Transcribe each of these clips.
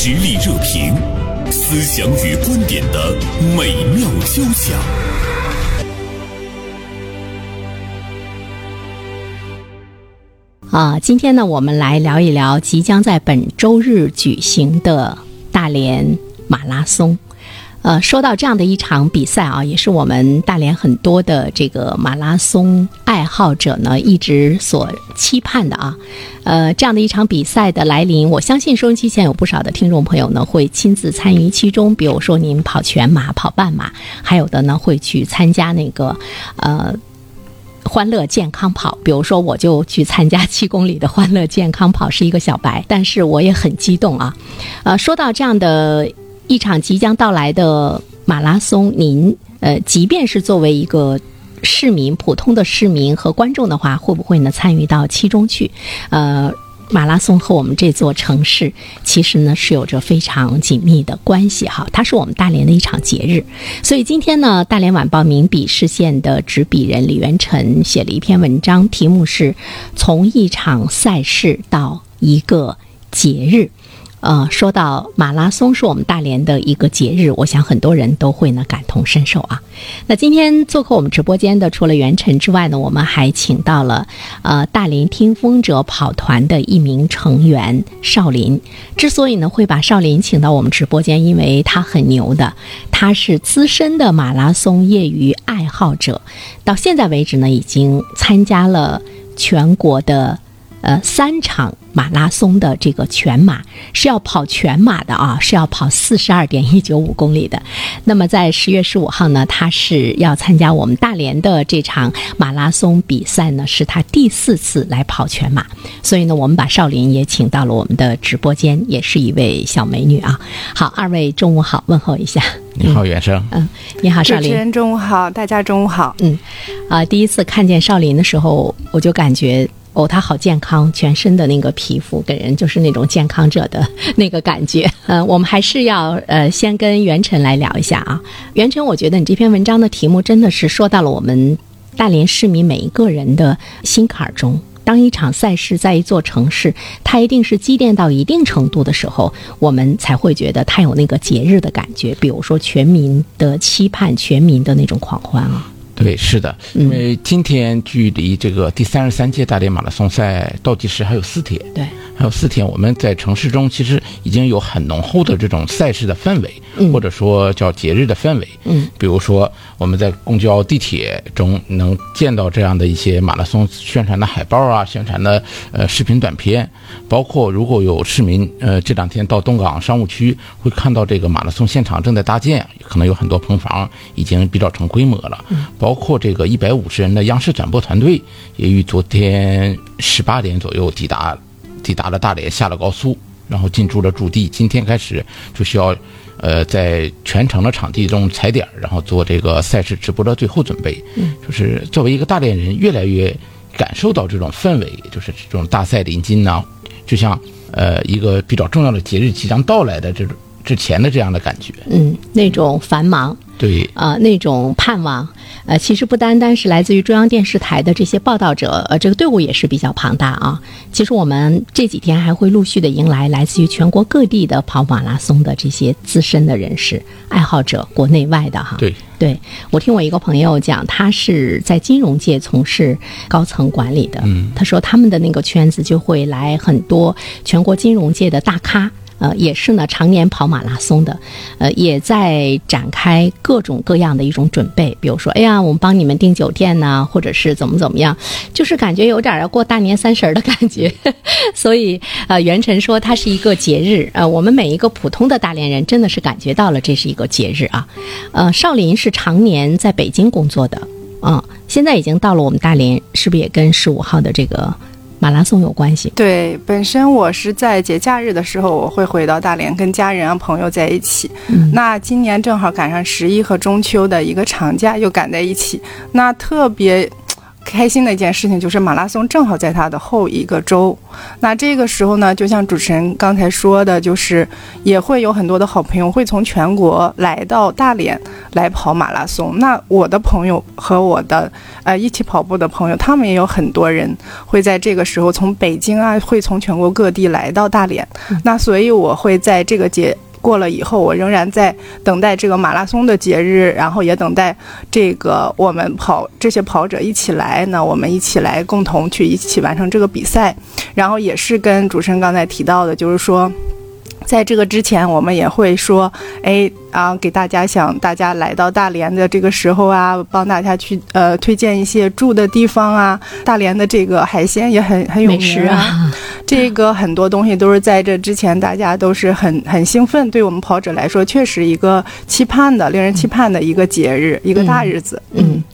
实力热评，思想与观点的美妙交响。啊，今天呢，我们来聊一聊即将在本周日举行的大连马拉松。呃，说到这样的一场比赛啊，也是我们大连很多的这个马拉松爱好者呢一直所期盼的啊。呃，这样的一场比赛的来临，我相信收音机前有不少的听众朋友呢会亲自参与其中。比如说您跑全马、跑半马，还有的呢会去参加那个呃。欢乐健康跑，比如说我就去参加七公里的欢乐健康跑，是一个小白，但是我也很激动啊。呃，说到这样的一场即将到来的马拉松，您呃，即便是作为一个市民、普通的市民和观众的话，会不会呢参与到其中去？呃。马拉松和我们这座城市其实呢是有着非常紧密的关系哈，它是我们大连的一场节日。所以今天呢，大连晚报名笔视线的执笔人李元辰写了一篇文章，题目是从一场赛事到一个节日。呃，说到马拉松是我们大连的一个节日，我想很多人都会呢感同身受啊。那今天做客我们直播间的，除了袁晨之外呢，我们还请到了呃大连听风者跑团的一名成员少林。之所以呢会把少林请到我们直播间，因为他很牛的，他是资深的马拉松业余爱好者，到现在为止呢已经参加了全国的呃三场。马拉松的这个全马是要跑全马的啊，是要跑四十二点一九五公里的。那么在十月十五号呢，他是要参加我们大连的这场马拉松比赛呢，是他第四次来跑全马。所以呢，我们把少林也请到了我们的直播间，也是一位小美女啊。好，二位中午好，问候一下。你好，袁生。嗯，你好，少林。主持人中午好，大家中午好。嗯，啊，第一次看见少林的时候，我就感觉。哦，他好健康，全身的那个皮肤给人就是那种健康者的 那个感觉。呃，我们还是要呃先跟袁晨来聊一下啊。袁晨，我觉得你这篇文章的题目真的是说到了我们大连市民每一个人的心坎儿中。当一场赛事在一座城市，它一定是积淀到一定程度的时候，我们才会觉得它有那个节日的感觉。比如说全民的期盼，全民的那种狂欢啊。对，是的，因为今天距离这个第三十三届大连马拉松赛倒计时还有四天。对。还有四天，我们在城市中其实已经有很浓厚的这种赛事的氛围，或者说叫节日的氛围。嗯，比如说我们在公交、地铁中能见到这样的一些马拉松宣传的海报啊，宣传的呃视频短片，包括如果有市民呃这两天到东港商务区，会看到这个马拉松现场正在搭建，可能有很多棚房已经比较成规模了。嗯，包括这个一百五十人的央视转播团队，也于昨天十八点左右抵达。抵达了大连，下了高速，然后进驻了驻地。今天开始就需要，呃，在全程的场地中踩点，然后做这个赛事直播的最后准备。嗯，就是作为一个大连人，越来越感受到这种氛围，就是这种大赛临近呢，就像呃一个比较重要的节日即将到来的这种之前的这样的感觉。嗯，那种繁忙。对。啊，那种盼望。呃，其实不单单是来自于中央电视台的这些报道者，呃，这个队伍也是比较庞大啊。其实我们这几天还会陆续的迎来来自于全国各地的跑马拉松的这些资深的人士、爱好者，国内外的哈。对，对我听我一个朋友讲，他是在金融界从事高层管理的，嗯，他说他们的那个圈子就会来很多全国金融界的大咖。呃，也是呢，常年跑马拉松的，呃，也在展开各种各样的一种准备。比如说，哎呀，我们帮你们订酒店呢，或者是怎么怎么样，就是感觉有点要过大年三十儿的感觉。所以，呃，袁晨说它是一个节日。呃，我们每一个普通的大连人真的是感觉到了这是一个节日啊。呃，少林是常年在北京工作的，嗯，现在已经到了我们大连，是不是也跟十五号的这个？马拉松有关系。对，本身我是在节假日的时候，我会回到大连跟家人啊朋友在一起。那今年正好赶上十一和中秋的一个长假，又赶在一起，那特别。开心的一件事情就是马拉松正好在它的后一个周。那这个时候呢，就像主持人刚才说的，就是也会有很多的好朋友会从全国来到大连来跑马拉松。那我的朋友和我的呃一起跑步的朋友，他们也有很多人会在这个时候从北京啊，会从全国各地来到大连。那所以我会在这个节。过了以后，我仍然在等待这个马拉松的节日，然后也等待这个我们跑这些跑者一起来，那我们一起来共同去一起完成这个比赛，然后也是跟主持人刚才提到的，就是说。在这个之前，我们也会说，哎啊，给大家想大家来到大连的这个时候啊，帮大家去呃推荐一些住的地方啊。大连的这个海鲜也很很有名啊，这个很多东西都是在这之前，大家都是很 很兴奋。对我们跑者来说，确实一个期盼的、令人期盼的一个节日，一个大日子。嗯，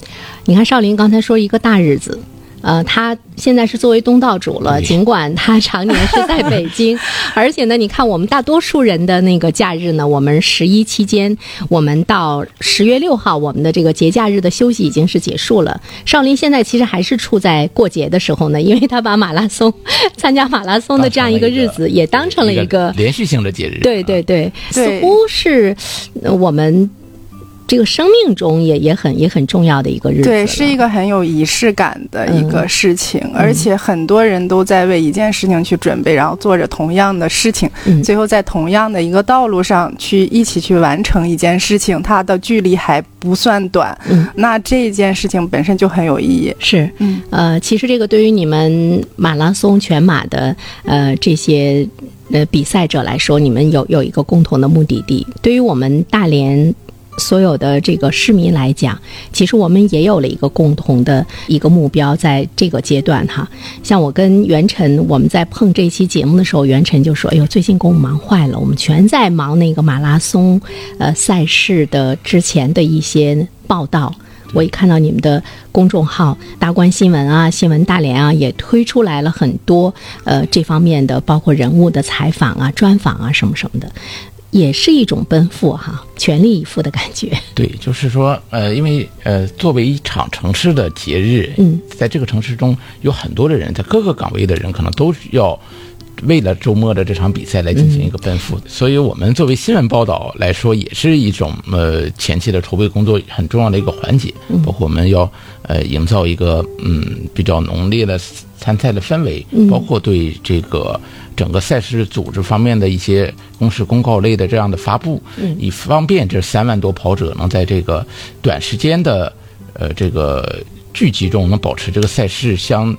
你看少林刚才说一个大日子。呃，他现在是作为东道主了，尽管他常年是在北京，而且呢，你看我们大多数人的那个假日呢，我们十一期间，我们到十月六号，我们的这个节假日的休息已经是结束了。少林现在其实还是处在过节的时候呢，因为他把马拉松参加马拉松的这样一个日子也当成了一个连续性的节日。对对对，似乎是我们。这个生命中也也很也很重要的一个日子，对，是一个很有仪式感的一个事情，而且很多人都在为一件事情去准备，然后做着同样的事情，最后在同样的一个道路上去一起去完成一件事情，它的距离还不算短，那这件事情本身就很有意义。是，呃，其实这个对于你们马拉松、全马的呃这些呃比赛者来说，你们有有一个共同的目的地。对于我们大连。所有的这个市民来讲，其实我们也有了一个共同的一个目标，在这个阶段哈。像我跟袁晨，我们在碰这期节目的时候，袁晨就说：“哎呦，最近给我们忙坏了，我们全在忙那个马拉松，呃，赛事的之前的一些报道。我一看到你们的公众号‘大观新闻’啊，‘新闻大连’啊，也推出来了很多呃这方面的，包括人物的采访啊、专访啊什么什么的。”也是一种奔赴哈，全力以赴的感觉。对，就是说，呃，因为呃，作为一场城市的节日，嗯，在这个城市中有很多的人，在各个岗位的人，可能都要为了周末的这场比赛来进行一个奔赴。所以，我们作为新闻报道来说，也是一种呃前期的筹备工作很重要的一个环节。包括我们要呃营造一个嗯比较浓烈的参赛的氛围，包括对这个。整个赛事组织方面的一些公示公告类的这样的发布，以方便这三万多跑者能在这个短时间的呃这个聚集中能保持这个赛事相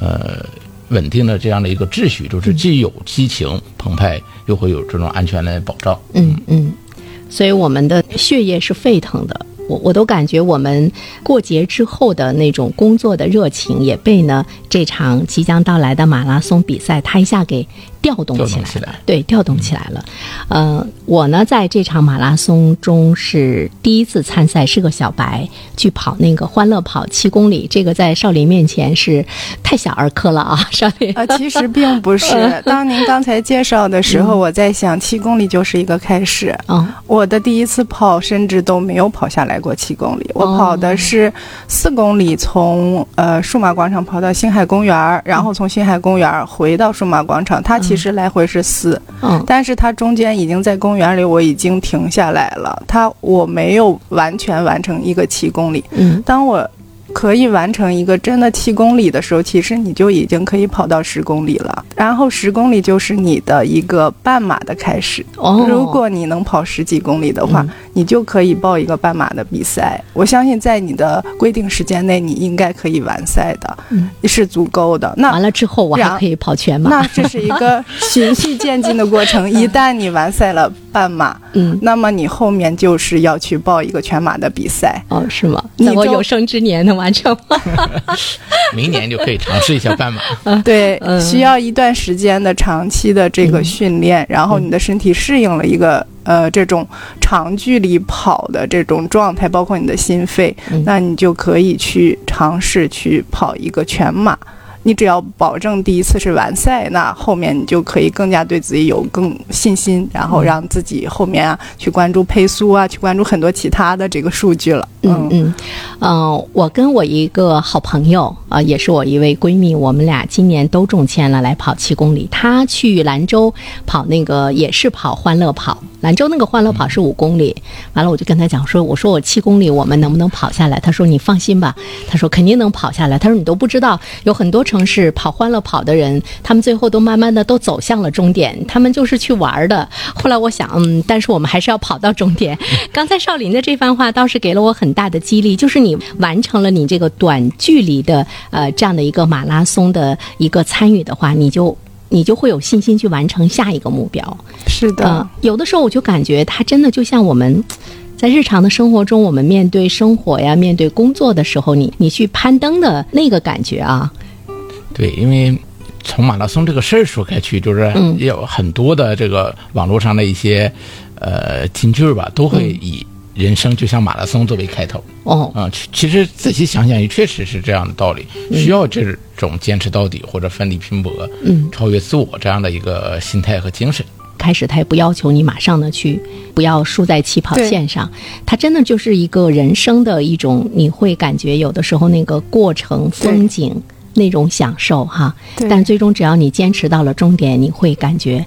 呃稳定的这样的一个秩序，就是既有激情澎湃，又会有这种安全的保障。嗯嗯，所以我们的血液是沸腾的。我我都感觉我们过节之后的那种工作的热情也被呢这场即将到来的马拉松比赛，它一下给调动起来了。对，调动起来了。呃，我呢在这场马拉松中是第一次参赛，是个小白，去跑那个欢乐跑七公里。这个在少林面前是太小儿科了啊，少林。啊，其实并不是。当您刚才介绍的时候，我在想七公里就是一个开始。嗯，我的第一次跑甚至都没有跑下来。过七公里，我跑的是四公里，从呃数码广场跑到星海公园，然后从星海公园回到数码广场。它其实来回是四，嗯，但是它中间已经在公园里，我已经停下来了。它我没有完全完成一个七公里，嗯，当我。可以完成一个真的七公里的时候，其实你就已经可以跑到十公里了。然后十公里就是你的一个半马的开始。哦，如果你能跑十几公里的话，你就可以报一个半马的比赛。我相信在你的规定时间内，你应该可以完赛的，是足够的。那完了之后，我还可以跑全马。那这是一个循序渐进的过程。一旦你完赛了半马，嗯，那么你后面就是要去报一个全马的比赛。哦，是吗？在我有生之年能完。成吗，明年就可以尝试一下半马。对，需要一段时间的长期的这个训练，然后你的身体适应了一个呃这种长距离跑的这种状态，包括你的心肺，那你就可以去尝试去跑一个全马。你只要保证第一次是完赛，那后面你就可以更加对自己有更信心，然后让自己后面啊去关注配速啊，去关注很多其他的这个数据了。嗯嗯，呃，我跟我一个好朋友啊、也是我一位闺蜜，我们俩今年都中签了来跑七公里。她去兰州跑那个也是跑欢乐跑，兰州那个欢乐跑是五公里。完了，我就跟她讲说，我说我七公里我们能不能跑下来？她说你放心吧，她说肯定能跑下来。她说你都不知道，有很多城市跑欢乐跑的人，他们最后都慢慢的都走向了终点，他们就是去玩儿的。后来我想，嗯，但是我们还是要跑到终点。刚才少林的这番话倒是给了我很大的激励，就是你完成了你这个短距离的呃这样的一个马拉松的一个参与的话，你就你就会有信心去完成下一个目标。是的，呃，有的时候我就感觉它真的就像我们。在日常的生活中，我们面对生活呀，面对工作的时候，你你去攀登的那个感觉啊，对，因为从马拉松这个事儿说开去，就是嗯。也有很多的这个网络上的一些呃金句儿吧，都会以人生就像马拉松作为开头。哦，啊、其其实仔细想想，也确实是这样的道理，需要这种坚持到底或者奋力拼搏，嗯，超越自我这样的一个心态和精神。开始他也不要求你马上的去，不要输在起跑线上，他真的就是一个人生的一种，你会感觉有的时候那个过程、风景那种享受哈，对。但最终只要你坚持到了终点，你会感觉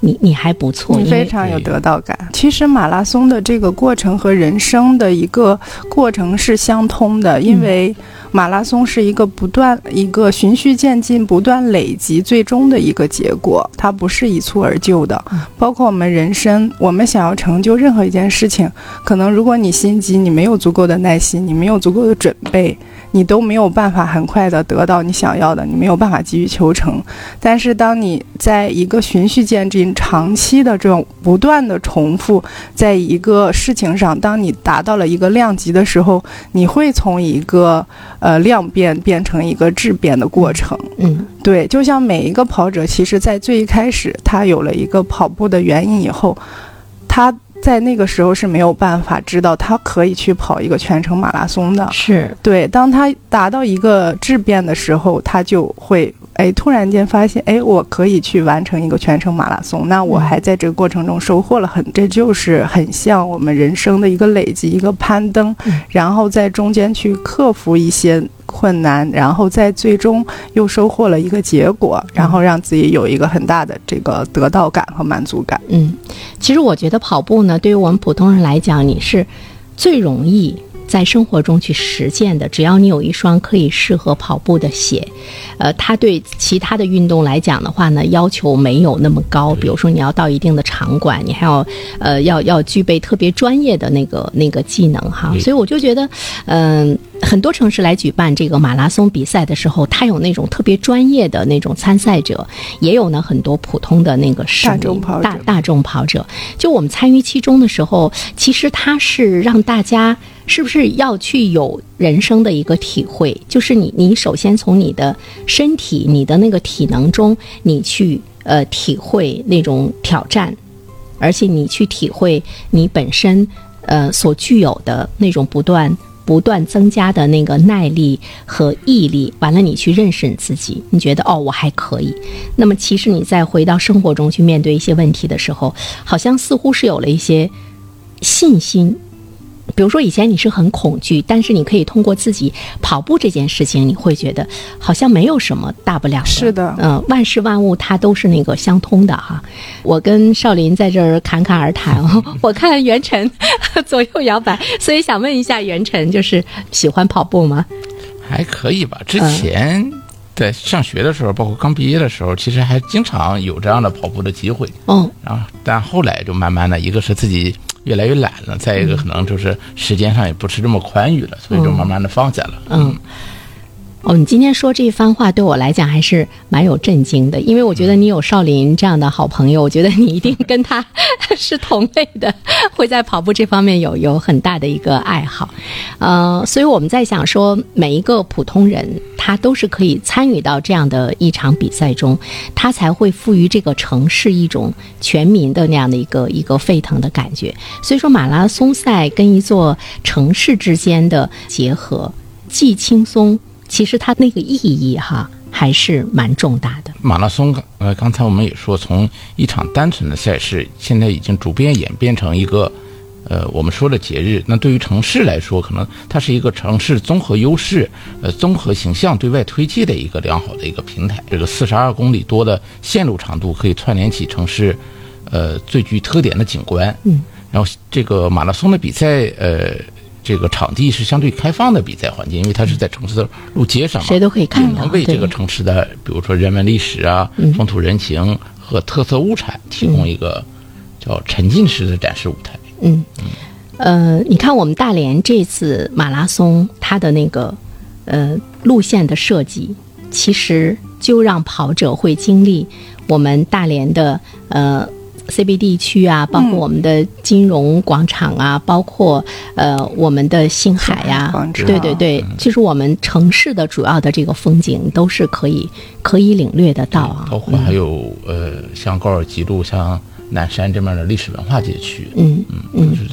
你你还不错，你非常有得到感。其实马拉松的这个过程和人生的一个过程是相通的，因为马拉松是一个不断、一个循序渐进、不断累积最终的一个结果，它不是一蹴而就的。包括我们人生，我们想要成就任何一件事情，可能如果你心急，你没有足够的耐心，你没有足够的准备。你都没有办法很快的得到你想要的，你没有办法急于求成。但是，当你在一个循序渐进、长期的这种不断的重复，在一个事情上，当你达到了一个量级的时候，你会从一个呃量变变成一个质变的过程。嗯对，就像每一个跑者，其实在最一开始，他有了一个跑步的原因以后，他在那个时候是没有办法知道他可以去跑一个全程马拉松的。是对，当他达到一个质变的时候，他就会哎，突然间发现，哎，我可以去完成一个全程马拉松。那我还在这个过程中收获了很，这就是很像我们人生的一个累积，一个攀登，然后在中间去克服一些困难，然后在最终又收获了一个结果，然后让自己有一个很大的这个得到感和满足感。嗯，其实我觉得跑步呢，对于我们普通人来讲，你是最容易在生活中去实践的。只要你有一双可以适合跑步的鞋，呃，它对其他的运动来讲的话呢，要求没有那么高。比如说你要到一定的场馆，你还要呃要要具备特别专业的那个那个技能哈。所以我就觉得，嗯、很多城市来举办这个马拉松比赛的时候，它有那种特别专业的那种参赛者，也有呢很多普通的那个大众跑者大大众跑者。就我们参与其中的时候，其实它是让大家是不是要去有人生的一个体会，就是你你首先从你的身体、你的那个体能中，你去呃体会那种挑战，而且你去体会你本身呃所具有的那种不断。不断增加的那个耐力和毅力，完了你去认识你自己，你觉得哦我还可以。那么其实你再回到生活中去面对一些问题的时候，好像似乎是有了一些信心。比如说以前你是很恐惧，但是你可以通过自己跑步这件事情，你会觉得好像没有什么大不了的。是的嗯、万事万物它都是那个相通的哈。我跟少林在这儿侃侃而谈，我看袁晨左右摇摆，所以想问一下袁晨，就是喜欢跑步吗？还可以吧。之嗯前在上学的时候，包括刚毕业的时候，其实还经常有这样的跑步的机会。嗯，然后，但后来就慢慢的，一个是自己越来越懒了，再一个可能就是时间上也不是这么宽裕了，所以就慢慢的放下了。嗯，哦，你今天说这一番话对我来讲还是蛮有震惊的，因为我觉得你有少林这样的好朋友，我觉得你一定跟他 是同类的，会在跑步这方面有有很大的一个爱好。呃，所以我们在想说，每一个普通人他都是可以参与到这样的一场比赛中，他才会赋予这个城市一种全民的那样的一个一个沸腾的感觉。所以说，马拉松赛跟一座城市之间的结合，既轻松，其实它那个意义哈。还是蛮重大的。马拉松，呃，刚才我们也说，从一场单纯的赛事，现在已经逐渐演变成一个，呃，我们说的节日。那对于城市来说，可能它是一个城市综合优势，呃，综合形象对外推介的一个良好的一个平台。这个四十二公里多的线路长度，可以串联起城市，呃，最具特点的景观。嗯。然后这个马拉松的比赛，呃，这个场地是相对开放的比赛环境，因为它是在城市的路街上嘛，谁都可以看到，能为这个城市的，比如说人文历史啊、风土人情和特色物产提供一个叫沉浸式的展示舞台。嗯，呃，你看我们大连这次马拉松，它的那个呃路线的设计，其实就让跑者会经历我们大连的呃。CBD 区啊，包括我们的金融广场啊，包括呃我们的星海呀，对对对，其实我们城市的主要的这个风景都是可以可以领略得到啊。包括还有呃像高尔基路、像南山这边的历史文化街区，嗯嗯嗯，就是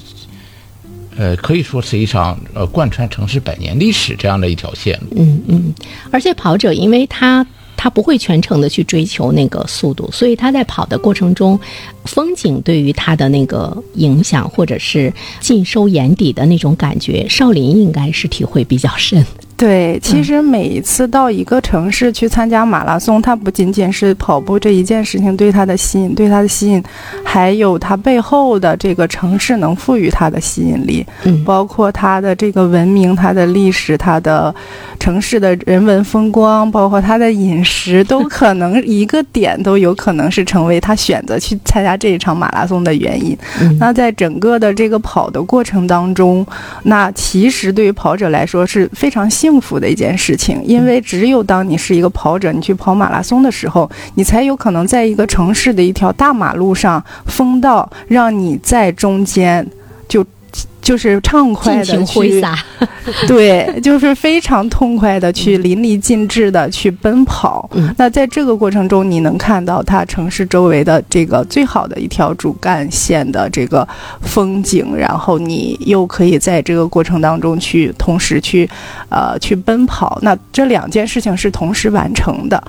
呃可以说是一场呃贯穿城市百年历史这样的一条线路。嗯嗯，而且跑者因为他。他不会全程的去追求那个速度，所以他在跑的过程中，风景对于他的那个影响，或者是尽收眼底的那种感觉，少林应该是体会比较深。对，其实每一次到一个城市去参加马拉松，它不仅仅是跑步这一件事情对他的吸引，对他的吸引，还有它背后的这个城市能赋予它的吸引力，嗯，包括它的这个文明、它的历史、它的城市的人文风光，包括它的饮食，都可能一个点都有可能是成为他选择去参加这一场马拉松的原因。那在整个的这个跑的过程当中，那其实对于跑者来说是非常幸。幸福的一件事情，因为只有当你是一个跑者，你去跑马拉松的时候，你才有可能在一个城市的一条大马路上，封道让你在中间就。就是畅快的去，对，就是非常痛快的去淋漓尽致的去奔跑。那在这个过程中，你能看到它城市周围的这个最好的一条主干线的这个风景，然后你又可以在这个过程当中去同时去，呃，去奔跑。那这两件事情是同时完成的。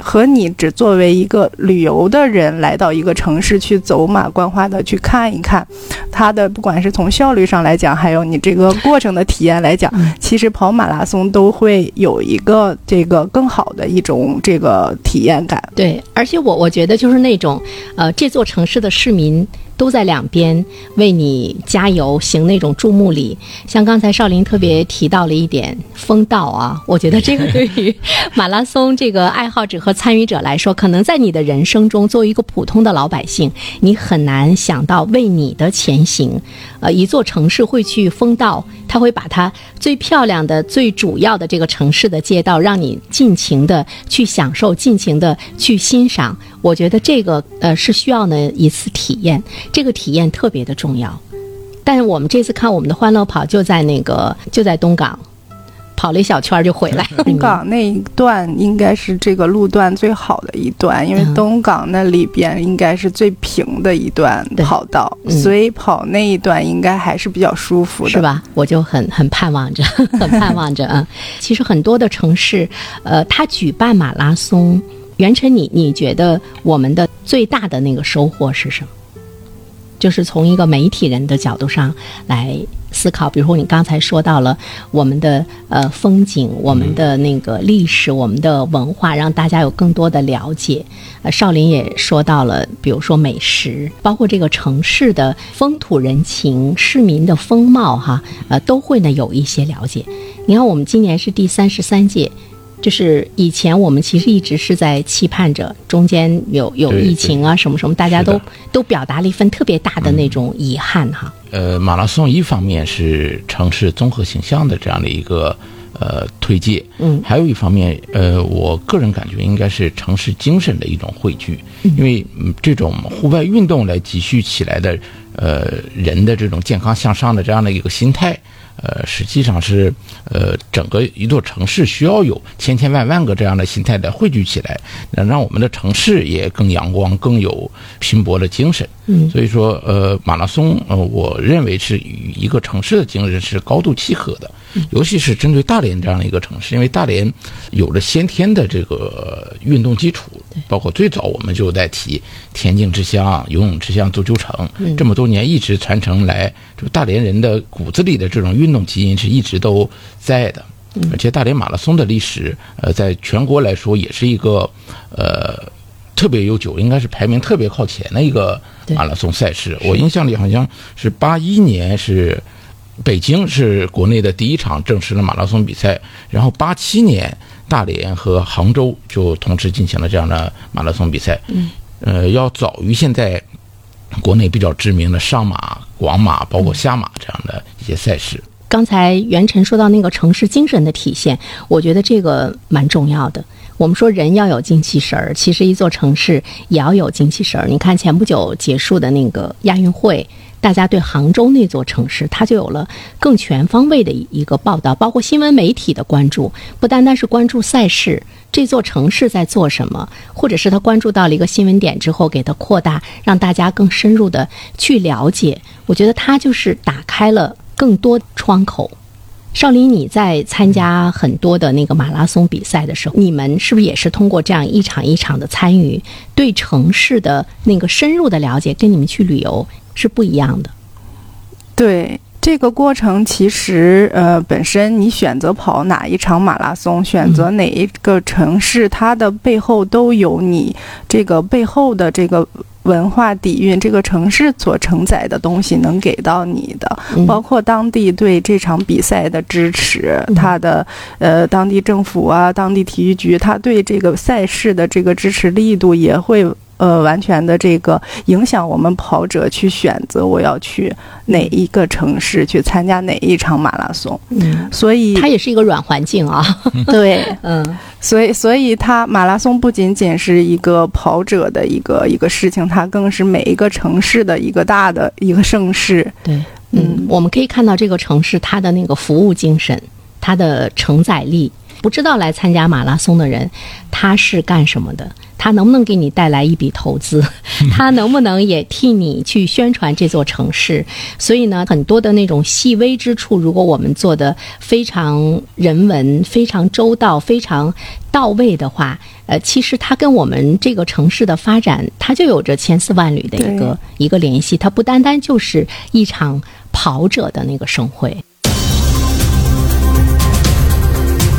和你只作为一个旅游的人来到一个城市去走马观花的去看一看，它的不管是从效率上来讲，还有你这个过程的体验来讲，其实跑马拉松都会有一个这个更好的一种这个体验感。对，而且我我觉得就是那种，呃，这座城市的市民。都在两边为你加油，行那种注目礼。像刚才少林特别提到了一点风道啊，我觉得这个对于马拉松这个爱好者和参与者来说，可能在你的人生中，作为一个普通的老百姓，你很难想到为你的前行，呃，一座城市会去封道，他会把它最漂亮的、最主要的这个城市的街道，让你尽情的去享受，尽情的去欣赏。我觉得这个呃是需要呢一次体验，这个体验特别的重要。但是我们这次看我们的欢乐跑就在那个就在东港，跑了一小圈就回来。东港那一段应该是这个路段最好的一段，因为东港那里边应该是最平的一段跑道，所以跑那一段应该还是比较舒服的，是吧？我就很很盼望着，很盼望着啊。其实很多的城市，呃，它举办马拉松。袁晨，你你觉得我们的最大的那个收获是什么？就是从一个媒体人的角度上来思考，比如说你刚才说到了我们的呃风景、我们的那个历史、我们的文化，让大家有更多的了解。呃，少林也说到了，比如说美食，包括这个城市的风土人情、市民的风貌，哈，呃，都会呢有一些了解。你看，我们今年是第三十三届。就是以前我们其实一直是在期盼着，中间有有疫情啊什么什么，大家都都表达了一份特别大的那种遗憾哈。呃，马拉松一方面是城市综合形象的这样的一个呃推介，嗯，还有一方面，呃，我个人感觉应该是城市精神的一种汇聚，因为这种户外运动来积蓄起来的呃人的这种健康向上的这样的一个心态。呃，实际上是，呃，整个一座城市需要有千千万万个这样的心态来汇聚起来，能让我们的城市也更阳光、更有拼搏的精神。嗯，所以说，呃，马拉松，呃，我认为是与一个城市的精神是高度契合的，尤其是针对大连这样的一个城市，因为大连有着先天的这个运动基础，包括最早我们就在提田径之乡、游泳之乡、足球城，这么多年一直传承来，就大连人的骨子里的这种运动基因是一直都在的，而且大连马拉松的历史，呃，在全国来说也是一个，呃。特别悠久，应该是排名特别靠前的一个马拉松赛事。我印象里好像是八一年是北京是国内的第一场正式的马拉松比赛，然后八七年大连和杭州就同时进行了这样的马拉松比赛。嗯，呃，要早于现在国内比较知名的上马、广马，包括下马这样的一些赛事。刚才袁晨说到那个城市精神的体现，我觉得这个蛮重要的。我们说人要有精气神儿，其实一座城市也要有精气神儿。你看前不久结束的那个亚运会，大家对杭州那座城市，它就有了更全方位的一个报道，包括新闻媒体的关注，不单单是关注赛事，这座城市在做什么，或者是他关注到了一个新闻点之后，给它扩大，让大家更深入的去了解。我觉得它就是打开了更多窗口。少林，你在参加很多的那个马拉松比赛的时候，你们是不是也是通过这样一场一场的参与，对城市的那个深入的了解，跟你们去旅游是不一样的？对这个过程，其实呃，本身你选择跑哪一场马拉松，选择哪一个城市，它的背后都有你这个背后的这个。文化底蕴，这个城市所承载的东西能给到你的，包括当地对这场比赛的支持，它的呃当地政府啊，当地体育局，他对这个赛事的这个支持力度也会。呃，完全的这个影响我们跑者去选择我要去哪一个城市去参加哪一场马拉松。嗯，所以它也是一个软环境啊。对，嗯，所以所以它马拉松不仅仅是一个跑者的一个一个事情，它更是每一个城市的一个大的一个盛世。对，嗯，我们可以看到这个城市它的那个服务精神，它的承载力。不知道来参加马拉松的人，他是干什么的？他能不能给你带来一笔投资？他能不能也替你去宣传这座城市？所以呢，很多的那种细微之处，如果我们做的非常人文、非常周到、非常到位的话，呃，其实它跟我们这个城市的发展，它就有着千丝万缕的一个一个联系。它不单单就是一场跑者的那个盛会。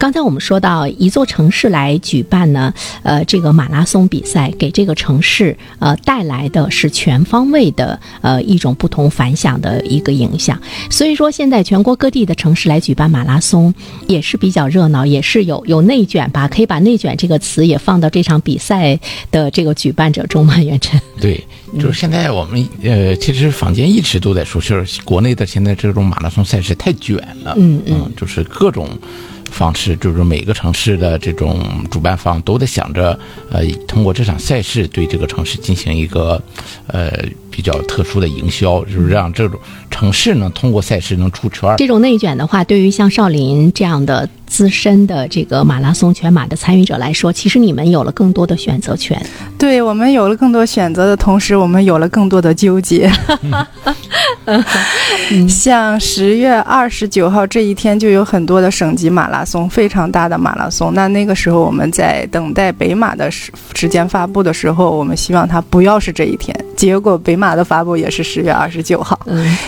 刚才我们说到一座城市来举办呢，呃，这个马拉松比赛给这个城市呃带来的是全方位的呃一种不同反响的一个影响。所以说，现在全国各地的城市来举办马拉松也是比较热闹，也是有有内卷吧？可以把“内卷”这个词也放到这场比赛的这个举办者中吗？袁晨？对，就是现在我们呃，其实坊间一直都在说，就是国内的现在这种马拉松赛事太卷了，嗯嗯，就是各种。方式就是每个城市的这种主办方都在想着，呃，通过这场赛事对这个城市进行一个，呃，比较特殊的营销，就是让这种城市呢通过赛事能出圈。这种内卷的话，对于像少林这样的资深的这个马拉松全马的参与者来说，其实你们有了更多的选择权。对我们有了更多选择的同时，我们有了更多的纠结。像十月二十九号这一天，就有很多的省级马拉松，非常大的马拉松。那那个时候我们在等待北马的时时间发布的时候，我们希望它不要是这一天。结果北马的发布也是十月二十九号，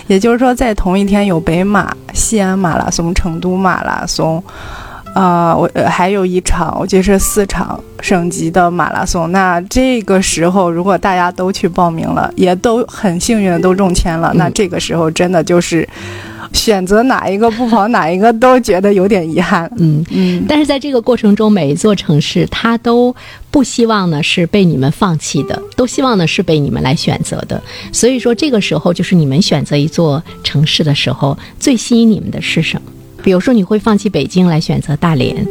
也就是说在同一天有北马、西安马拉松、成都马拉松。啊，我呃还有一场，我记得是四场省级的马拉松。那这个时候，如果大家都去报名了，也都很幸运的都中签了，那这个时候真的就是选择哪一个不跑哪一个都觉得有点遗憾。嗯嗯，但是在这个过程中，每一座城市它都不希望呢是被你们放弃的，都希望呢是被你们来选择的。所以说，这个时候就是你们选择一座城市的时候，最吸引你们的是什么？比如说，你会放弃北京来选择大连。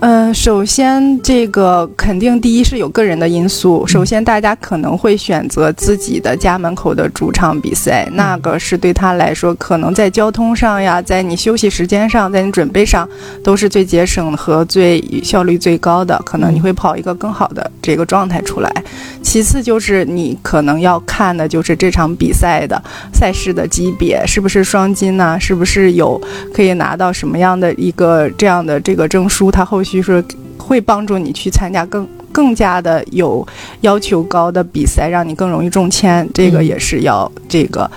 嗯，首先这个肯定第一是有个人的因素。首先，大家可能会选择自己的家门口的主场比赛，那个是对他来说，可能在交通上呀，在你休息时间上，在你准备上，都是最节省和最效率最高的。可能你会跑一个更好的这个状态出来。其次就是你可能要看的就是这场比赛的赛事的级别是不是双金呢？是不是有可以拿到什么样的一个这样的这个证书？它后续是会帮助你去参加更更加的有要求高的比赛，让你更容易中签。这个也是要这个，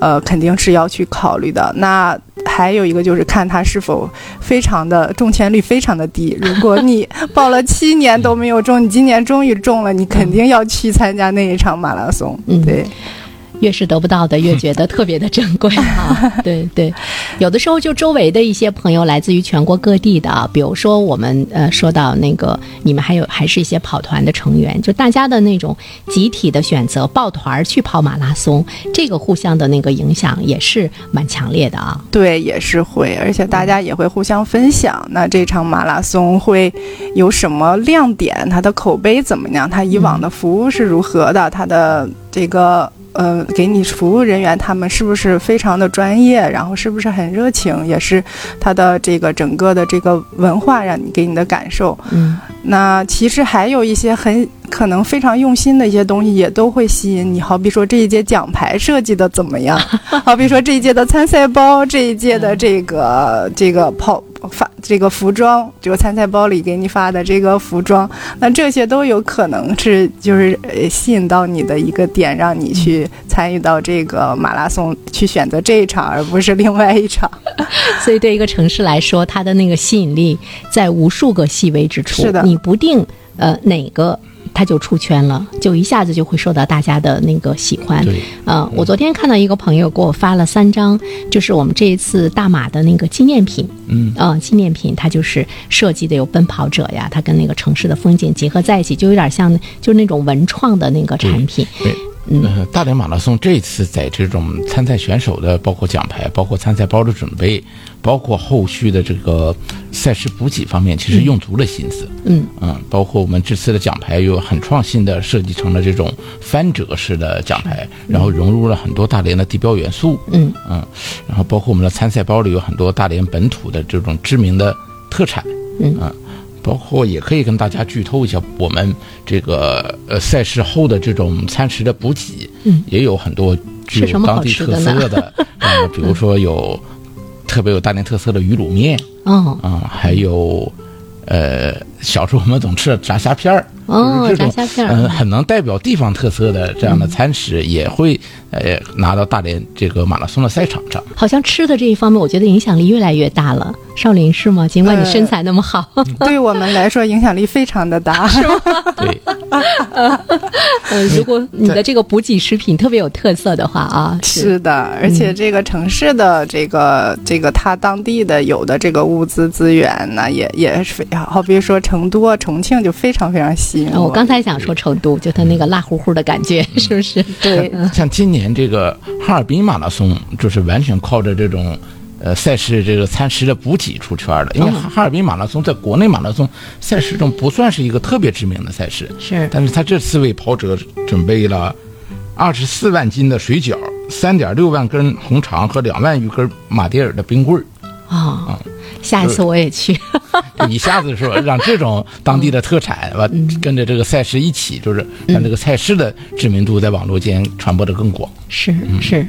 呃，肯定是要去考虑的。那还有一个就是看他是否非常的中签率非常的低。如果你 报了七年都没有中，你今年终于中了，你肯定要去参加那一场马拉松。嗯，对。越是得不到的，越觉得特别的珍贵 啊！对对，有的时候就周围的一些朋友来自于全国各地的啊，比如说我们呃说到那个你们还有还是一些跑团的成员，就大家的那种集体的选择抱团去跑马拉松，这个互相的那个影响也是蛮强烈的啊。对，也是会，而且大家也会互相分享。那这场马拉松会有什么亮点？它的口碑怎么样？它以往的服务是如何的？它的这个。呃，给你服务人员他们是不是非常的专业？然后是不是很热情？也是他的这个整个的这个文化让你给你的感受。嗯，那其实还有一些很可能非常用心的一些东西，也都会吸引你。好比说这一届奖牌设计的怎么样？好比说这一届的参赛包，这一届的这个这个跑。发这个服装，这个参赛包里给你发的这个服装，那这些都有可能是就是呃吸引到你的一个点，让你去参与到这个马拉松，去选择这一场而不是另外一场。所以对一个城市来说，它的那个吸引力在无数个细微之处。是的，你不定呃哪个。他就出圈了，就一下子就会受到大家的那个喜欢。对，呃，我昨天看到一个朋友给我发了三张，就是我们这一次大马的那个纪念品。嗯，啊，纪念品，它就是设计的有奔跑者呀，它跟那个城市的风景结合在一起，就有点像，就是那种文创的那个产品。对。嗯，大连马拉松这次在这种参赛选手的，包括奖牌，包括参赛包的准备，包括后续的这个赛事补给方面，其实用足了心思。嗯嗯，包括我们这次的奖牌有很创新的设计成了这种翻折式的奖牌，然后融入了很多大连的地标元素。嗯嗯，然后包括我们的参赛包里有很多大连本土的这种知名的特产。嗯嗯。包括也可以跟大家剧透一下，我们这个呃赛事后的这种餐食的补给，嗯，也有很多具有当地特色的，呃，比如说有特别有大连特色的鱼卤面，嗯，啊，还有呃小时候我们总吃的炸虾片儿。哦，炸虾片，嗯，很能代表地方特色的这样的餐食，也会呃拿到大连这个马拉松的赛场上。好像吃的这一方面，我觉得影响力越来越大了。少林是吗？尽管你身材那么好，对我们来说影响力非常的大，是吗？对。呃，如果你的这个补给食品特别有特色的话啊，是的，而且这个城市的这个这个它当地的有的这个物资资源呢，也也是好，比如说成都、重庆就非常非常吸引。我刚才想说成都，就它那个辣乎乎的感觉，是不是？对，像今年这个哈尔滨马拉松，就是完全靠着这种呃赛事这个餐食的补给出圈的。因为哈尔滨马拉松在国内马拉松赛事中不算是一个特别知名的赛事，是。但是他这次为跑者准备了二十四万斤的水饺、三点六万根红肠和两万余根马迭尔的冰棍儿。啊，下一次我也去。一下子说让这种当地的特产吧，跟着这个赛事一起，就是让这个赛事的知名度在网络间传播的更广。是是，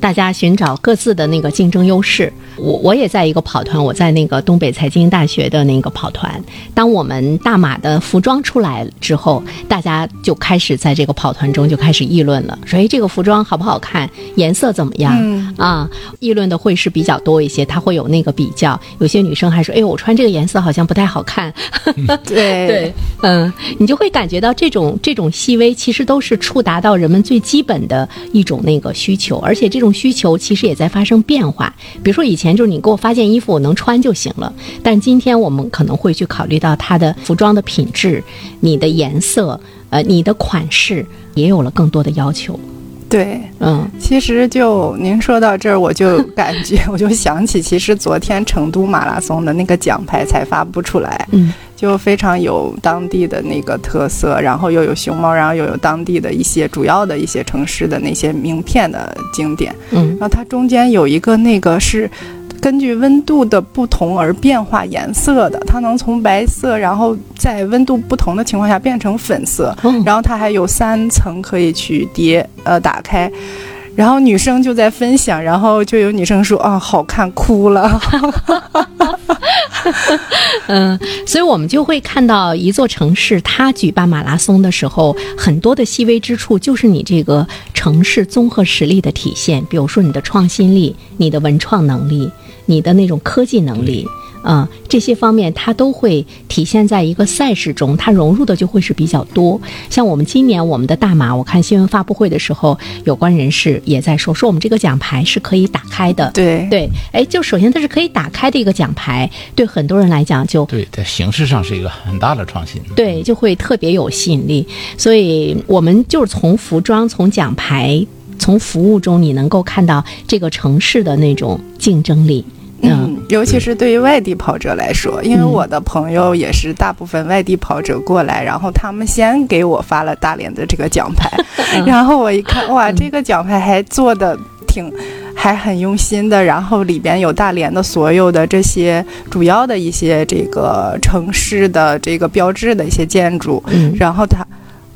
大家寻找各自的那个竞争优势。我我也在一个跑团，我在那个东北财经大学的那个跑团。当我们大马的服装出来之后，大家就开始在这个跑团中就开始议论了，说：“哎，这个服装好不好看？颜色怎么样？”嗯啊，议论的会是比较多一些，他会有那个比较。有些女生还说：“哎，我穿这个颜色好像不太好看。”对对，嗯，你就会感觉到这种这种细微，其实都是触达到人们最基本的一种那个需求，而且这种需求其实也在发生变化。比如说以前就是你给我发件衣服，我能穿就行了，但今天我们可能会去考虑到它的服装的品质、你的颜色、呃，你的款式也有了更多的要求。对，嗯。其实就您说到这儿，我就感觉 我就想起，其实昨天成都马拉松的那个奖牌才发布出来，嗯。就非常有当地的那个特色，然后又有熊猫，然后又有当地的一些主要的一些城市的那些名片的景点，嗯。然后它中间有一个那个是。根据温度的不同而变化颜色的，它能从白色，然后在温度不同的情况下变成粉色，哦然后它还有三层可以去叠呃打开，然后女生就在分享，然后就有女生说啊好看哭了，嗯，所以我们就会看到一座城市，它举办马拉松的时候，很多的细微之处就是你这个城市综合实力的体现。比如说你的创新力、你的文创能力、你的那种科技能力。啊、这些方面它都会体现在一个赛事中，它融入的就会是比较多。像我们今年我们的大马，我看新闻发布会的时候，有关人士也在说，说我们这个奖牌是可以打开的。对对，哎，就首先它是可以打开的一个奖牌，对很多人来讲就对，在形式上是一个很大的创新。对，就会特别有吸引力。所以我们就是从服装、从奖牌、从服务中，你能够看到这个城市的那种竞争力。嗯。嗯，尤其是对于外地跑者来说，因为嗯我的朋友也是大部分外地跑者过来，然后他们先给我发了大连的这个奖牌，嗯然后我一看，哇，这个奖牌还做的挺。还很用心的，然后里边有大连的所有的这些主要的一些这个城市的这个标志的一些建筑，嗯，然后它，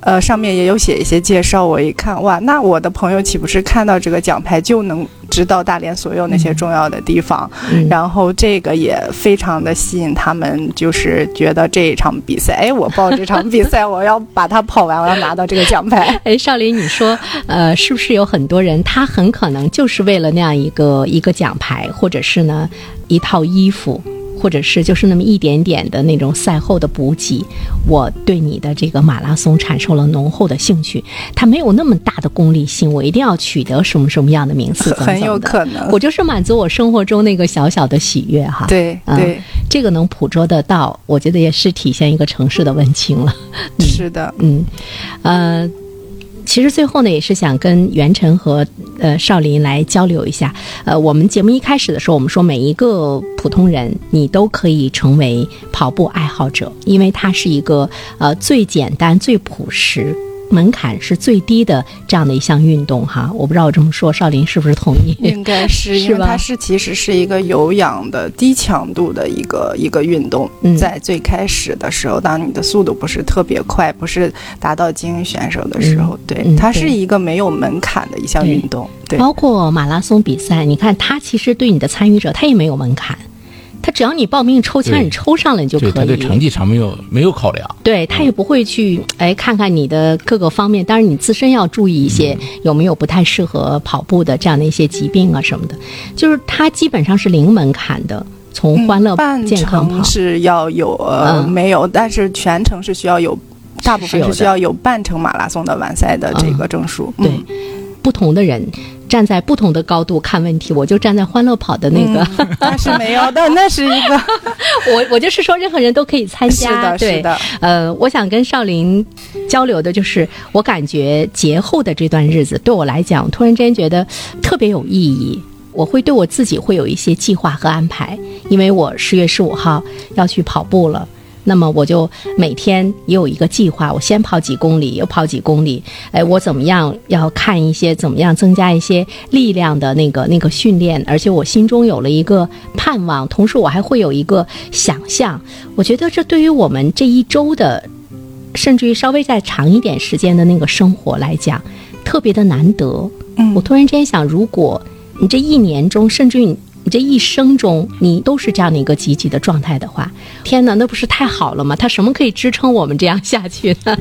呃，上面也有写一些介绍。我一看，哇，那我的朋友岂不是看到这个奖牌就能知道大连所有那些重要的地方？嗯然后这个也非常的吸引他们，就是觉得这一场比赛，哎，我报这场比赛，我要把它跑完，我要拿到这个奖牌。哎，少林，你说，呃，是不是有很多人，他很可能就是为了那样一个一个奖牌，或者是呢一套衣服，或者是就是那么一点点的那种赛后的补给，我对你的这个马拉松产生了浓厚的兴趣。它没有那么大的功利性，我一定要取得什么什么样的名次，怎么很有可能我就是满足我生活中那个小小的喜悦哈。嗯对对，这个能捕捉得到，我觉得也是体现一个城市的温情了。是的，嗯，呃，其实最后呢，也是想跟袁晨和呃少林来交流一下。呃，我们节目一开始的时候，我们说每一个普通人，你都可以成为跑步爱好者，因为它是一个呃最简单、最朴实。门槛是最低的这样的一项运动哈，我不知道我这么说，少林是不是同意？应该是，因为它是其实是一个有氧的低强度的一个一个运动，嗯。在最开始的时候，当你的速度不是特别快，不是达到精英选手的时候，对，嗯它是一个没有门槛的一项运动，对，包括马拉松比赛，你看它其实对你的参与者，它也没有门槛，他只要你报名抽签，你抽上了你就可对，他以。对成绩上没有没有考量。对他也不会去哎看看你的各个方面，当然你自身要注意一些有没有不太适合跑步的这样的一些疾病啊什么的，就是他基本上是零门槛的，从欢乐健康。是要有呃、嗯没有，但是全程是需要有。大部分是需要有半程马拉松的完赛的这个证书，对嗯不同的人站在不同的高度看问题，我就站在欢乐跑的那个，嗯那是没有的，那是一个我我就是说任何人都可以参是加，的，对是的，呃，我想跟少林交流的就是，我感觉节后的这段日子对我来讲，突然之间觉得特别有意义。我会对我自己会有一些计划和安排，因为我十月十五号要去跑步了。那么我就每天也有一个计划，我先跑几公里，又跑几公里。哎，我怎么样要看一些怎么样增加一些力量的那个那个训练，而且我心中有了一个盼望，同时我还会有一个想象。我觉得这对于我们这一周的，甚至于稍微再长一点时间的那个生活来讲，特别的难得。嗯我突然之间想，如果你这一年中，甚至于你你这一生中你都是这样的一个积极的状态的话，天哪，那不是太好了吗？他什么可以支撑我们这样下去呢？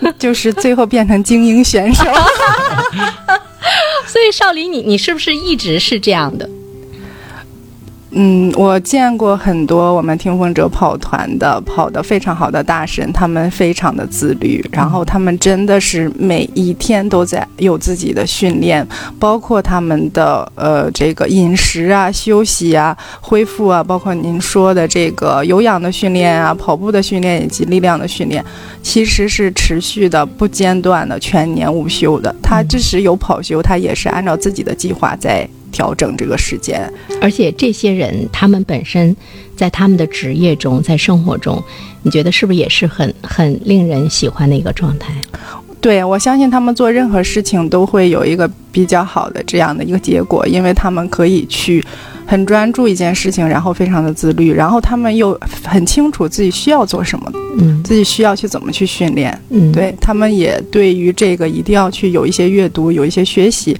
就是最后变成精英选手。所以少林，你你是不是一直是这样的？嗯，我见过很多我们听风者跑团的跑得非常好的大神，他们非常的自律，然后他们真的是每一天都在有自己的训练，包括他们的呃这个饮食啊、休息啊、恢复啊，包括您说的这个有氧的训练啊、跑步的训练以及力量的训练，其实是持续的、不间断的、全年无休的。他即使有跑休，他也是按照自己的计划在。调整这个时间，而且这些人他们本身在他们的职业中，在生活中，你觉得是不是也是很很令人喜欢的一个状态？对，我相信他们做任何事情都会有一个比较好的这样的一个结果，因为他们可以去很专注一件事情，然后非常的自律，然后他们又很清楚自己需要做什么，嗯，自己需要去怎么去训练，嗯，对他们也对于这个一定要去有一些阅读，有一些学习。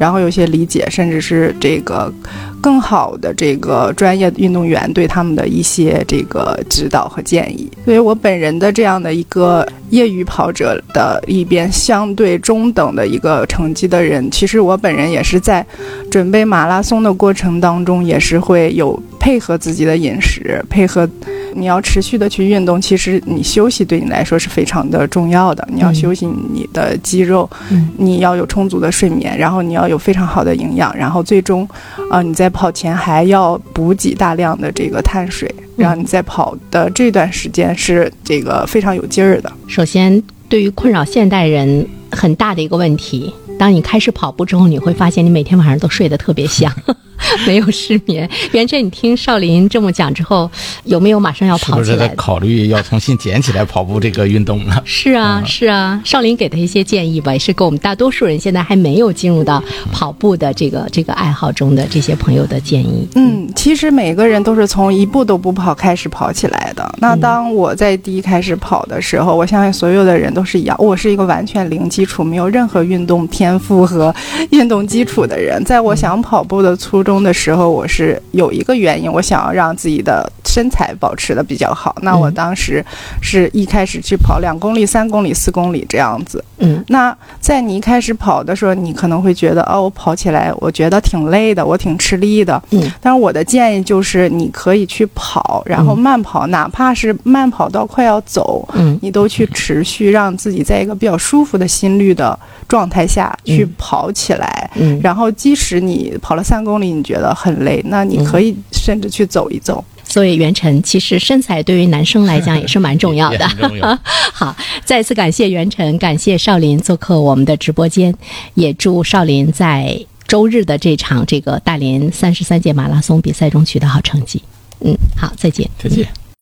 然后有些理解，甚至是这个更好的这个专业运动员对他们的一些这个指导和建议。作为我本人的这样的一个业余跑者的一边相对中等的一个成绩的人，其实我本人也是在准备马拉松的过程当中，也是会有配合自己的饮食，配合。你要持续的去运动，其实你休息对你来说是非常的重要的。你要休息你的肌肉，你要有充足的睡眠，然后你要有非常好的营养，然后最终，啊，你在跑前还要补给大量的这个碳水，让你在跑的这段时间是这个非常有劲儿的。首先，对于困扰现代人很大的一个问题，当你开始跑步之后，你会发现你每天晚上都睡得特别香。没有失眠，袁晨，你听少林这么讲之后，有没有马上要跑起来？是不是在考虑要重新捡起来跑步这个运动呢？是啊，是啊，少林给他一些建议吧，也是给我们大多数人现在还没有进入到跑步的这个这个爱好中的这些朋友的建议。嗯，其实每个人都是从一步都不跑开始跑起来的。那当我在第一开始跑的时候，我相信所有的人都是一样，我是一个完全零基础、没有任何运动天赋和运动基础的人。在我想跑步的初衷。的时候，我是有一个原因，我想要让自己的身材保持的比较好。那我当时是一开始去跑两公里、三公里、四公里这样子。嗯，那在你一开始跑的时候，你可能会觉得，哦，我跑起来我觉得挺累的，我挺吃力的。嗯，但是我的建议就是，你可以去跑，然后慢跑，哪怕是慢跑到快要走，嗯，你都去持续让自己在一个比较舒服的心率的状态下去跑起来。嗯，然后即使你跑了三公里，你觉得很累，那你可以甚至去走一走。所以袁晨，其实身材对于男生来讲也是蛮重要的。好，再次感谢袁晨，感谢少林做客我们的直播间，也祝少林在周日的这场这个大连三十三届马拉松比赛中取得好成绩。嗯，好，再见。再见。